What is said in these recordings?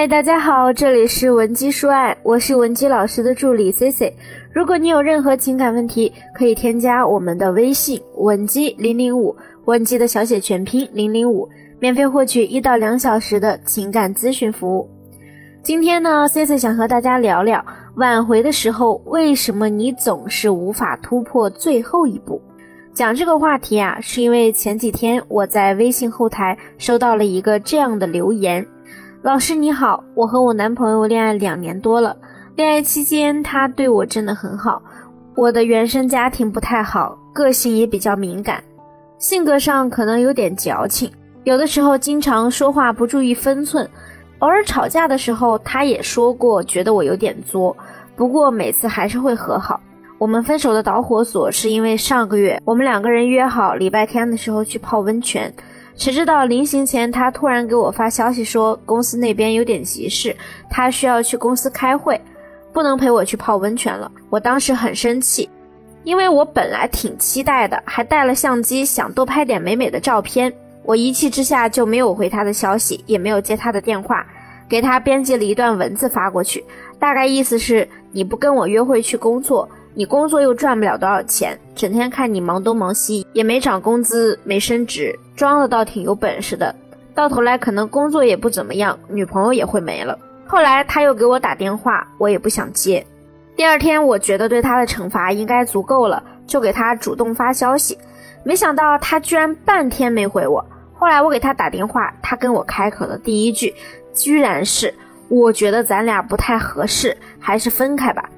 嗨，大家好，这里是文姬说爱，我是文姬老师的助理 C C。如果你有任何情感问题，可以添加我们的微信文姬零零五，文姬的小写全拼零零五，免费获取一到两小时的情感咨询服务。今天呢，C C 想和大家聊聊挽回的时候，为什么你总是无法突破最后一步？讲这个话题啊，是因为前几天我在微信后台收到了一个这样的留言。老师你好，我和我男朋友恋爱两年多了，恋爱期间他对我真的很好。我的原生家庭不太好，个性也比较敏感，性格上可能有点矫情，有的时候经常说话不注意分寸，偶尔吵架的时候他也说过觉得我有点作，不过每次还是会和好。我们分手的导火索是因为上个月我们两个人约好礼拜天的时候去泡温泉。谁知道临行前，他突然给我发消息说公司那边有点急事，他需要去公司开会，不能陪我去泡温泉了。我当时很生气，因为我本来挺期待的，还带了相机，想多拍点美美的照片。我一气之下就没有回他的消息，也没有接他的电话，给他编辑了一段文字发过去，大概意思是你不跟我约会去工作。你工作又赚不了多少钱，整天看你忙东忙西，也没涨工资，没升职，装的倒挺有本事的，到头来可能工作也不怎么样，女朋友也会没了。后来他又给我打电话，我也不想接。第二天我觉得对他的惩罚应该足够了，就给他主动发消息，没想到他居然半天没回我。后来我给他打电话，他跟我开口的第一句，居然是我觉得咱俩不太合适，还是分开吧。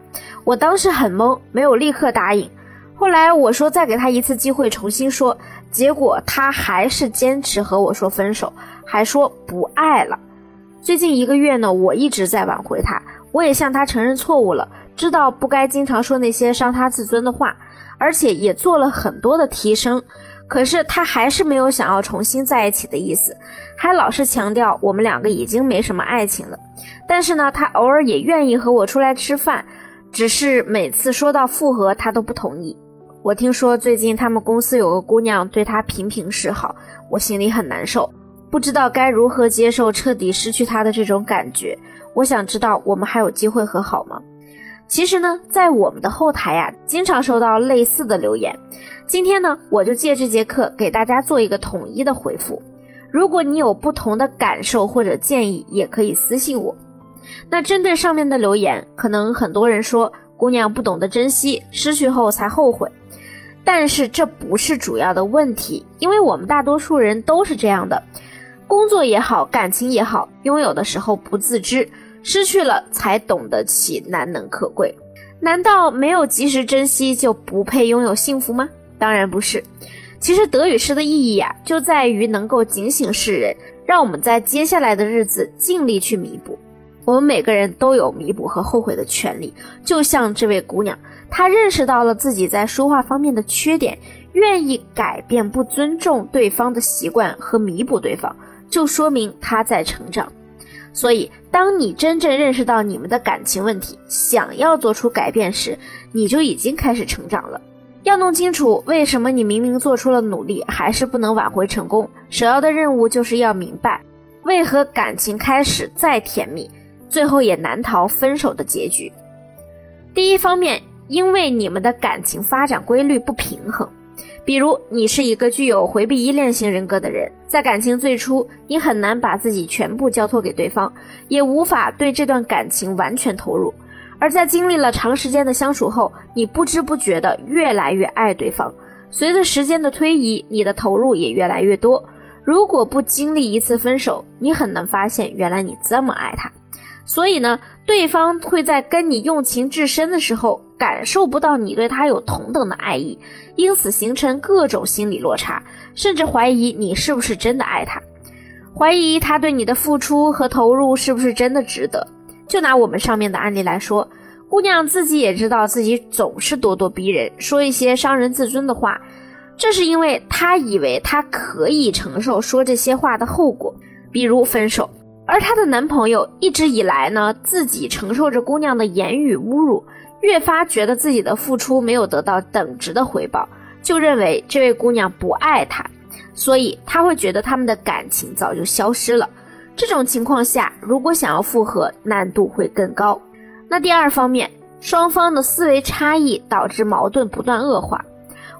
我当时很懵，没有立刻答应。后来我说再给他一次机会重新说，结果他还是坚持和我说分手，还说不爱了。最近一个月呢，我一直在挽回他，我也向他承认错误了，知道不该经常说那些伤他自尊的话，而且也做了很多的提升。可是他还是没有想要重新在一起的意思，还老是强调我们两个已经没什么爱情了。但是呢，他偶尔也愿意和我出来吃饭。只是每次说到复合，他都不同意。我听说最近他们公司有个姑娘对他频频示好，我心里很难受，不知道该如何接受彻底失去他的这种感觉。我想知道我们还有机会和好吗？其实呢，在我们的后台呀，经常收到类似的留言。今天呢，我就借这节课给大家做一个统一的回复。如果你有不同的感受或者建议，也可以私信我。那针对上面的留言，可能很多人说姑娘不懂得珍惜，失去后才后悔。但是这不是主要的问题，因为我们大多数人都是这样的，工作也好，感情也好，拥有的时候不自知，失去了才懂得其难能可贵。难道没有及时珍惜就不配拥有幸福吗？当然不是。其实得与失的意义呀，就在于能够警醒世人，让我们在接下来的日子尽力去弥补。我们每个人都有弥补和后悔的权利，就像这位姑娘，她认识到了自己在说话方面的缺点，愿意改变不尊重对方的习惯和弥补对方，就说明她在成长。所以，当你真正认识到你们的感情问题，想要做出改变时，你就已经开始成长了。要弄清楚为什么你明明做出了努力，还是不能挽回成功，首要的任务就是要明白，为何感情开始再甜蜜。最后也难逃分手的结局。第一方面，因为你们的感情发展规律不平衡。比如，你是一个具有回避依恋型人格的人，在感情最初，你很难把自己全部交托给对方，也无法对这段感情完全投入。而在经历了长时间的相处后，你不知不觉的越来越爱对方。随着时间的推移，你的投入也越来越多。如果不经历一次分手，你很难发现原来你这么爱他。所以呢，对方会在跟你用情至深的时候，感受不到你对他有同等的爱意，因此形成各种心理落差，甚至怀疑你是不是真的爱他，怀疑他对你的付出和投入是不是真的值得。就拿我们上面的案例来说，姑娘自己也知道自己总是咄咄逼人，说一些伤人自尊的话，这是因为她以为她可以承受说这些话的后果，比如分手。而她的男朋友一直以来呢，自己承受着姑娘的言语侮辱，越发觉得自己的付出没有得到等值的回报，就认为这位姑娘不爱他，所以他会觉得他们的感情早就消失了。这种情况下，如果想要复合，难度会更高。那第二方面，双方的思维差异导致矛盾不断恶化。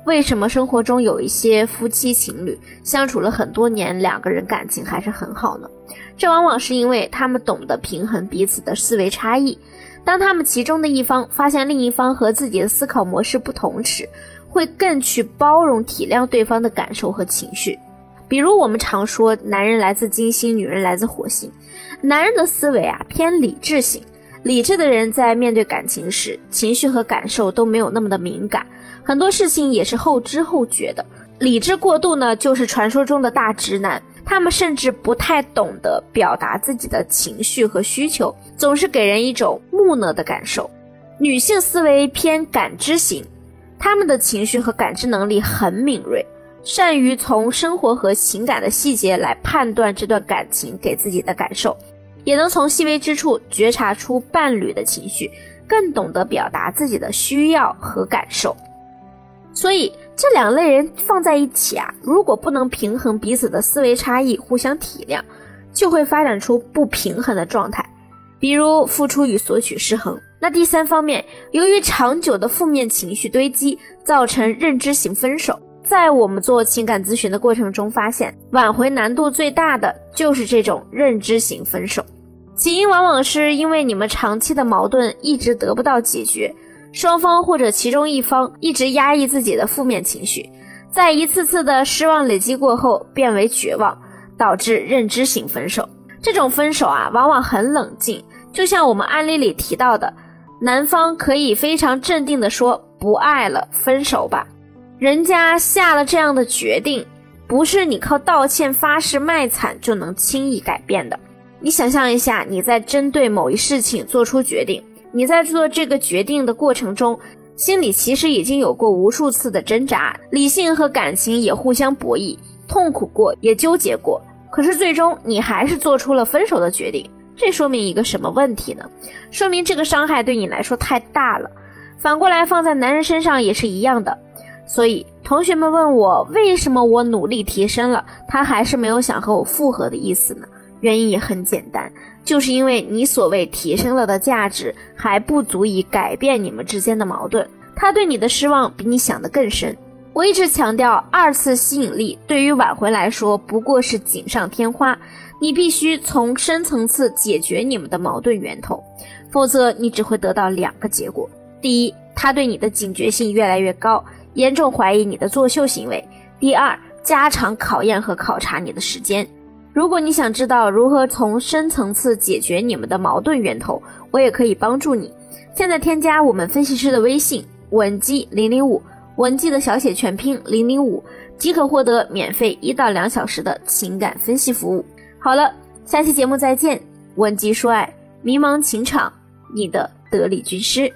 为什么生活中有一些夫妻情侣相处了很多年，两个人感情还是很好呢？这往往是因为他们懂得平衡彼此的思维差异。当他们其中的一方发现另一方和自己的思考模式不同时，会更去包容体谅对方的感受和情绪。比如我们常说，男人来自金星，女人来自火星。男人的思维啊偏理智型，理智的人在面对感情时，情绪和感受都没有那么的敏感。很多事情也是后知后觉的，理智过度呢，就是传说中的大直男。他们甚至不太懂得表达自己的情绪和需求，总是给人一种木讷的感受。女性思维偏感知型，他们的情绪和感知能力很敏锐，善于从生活和情感的细节来判断这段感情给自己的感受，也能从细微之处觉察出伴侣的情绪，更懂得表达自己的需要和感受。所以这两类人放在一起啊，如果不能平衡彼此的思维差异，互相体谅，就会发展出不平衡的状态，比如付出与索取失衡。那第三方面，由于长久的负面情绪堆积，造成认知型分手。在我们做情感咨询的过程中，发现挽回难度最大的就是这种认知型分手，起因往往是因为你们长期的矛盾一直得不到解决。双方或者其中一方一直压抑自己的负面情绪，在一次次的失望累积过后变为绝望，导致认知型分手。这种分手啊，往往很冷静，就像我们案例里提到的，男方可以非常镇定地说不爱了，分手吧。人家下了这样的决定，不是你靠道歉、发誓、卖惨就能轻易改变的。你想象一下，你在针对某一事情做出决定。你在做这个决定的过程中，心里其实已经有过无数次的挣扎，理性和感情也互相博弈，痛苦过，也纠结过。可是最终你还是做出了分手的决定，这说明一个什么问题呢？说明这个伤害对你来说太大了。反过来放在男人身上也是一样的。所以同学们问我，为什么我努力提升了，他还是没有想和我复合的意思呢？原因也很简单，就是因为你所谓提升了的价值还不足以改变你们之间的矛盾，他对你的失望比你想的更深。我一直强调，二次吸引力对于挽回来说不过是锦上添花，你必须从深层次解决你们的矛盾源头，否则你只会得到两个结果：第一，他对你的警觉性越来越高，严重怀疑你的作秀行为；第二，加长考验和考察你的时间。如果你想知道如何从深层次解决你们的矛盾源头，我也可以帮助你。现在添加我们分析师的微信文姬零零五，文姬的小写全拼零零五，即可获得免费一到两小时的情感分析服务。好了，下期节目再见。文姬说爱，迷茫情场，你的得力军师。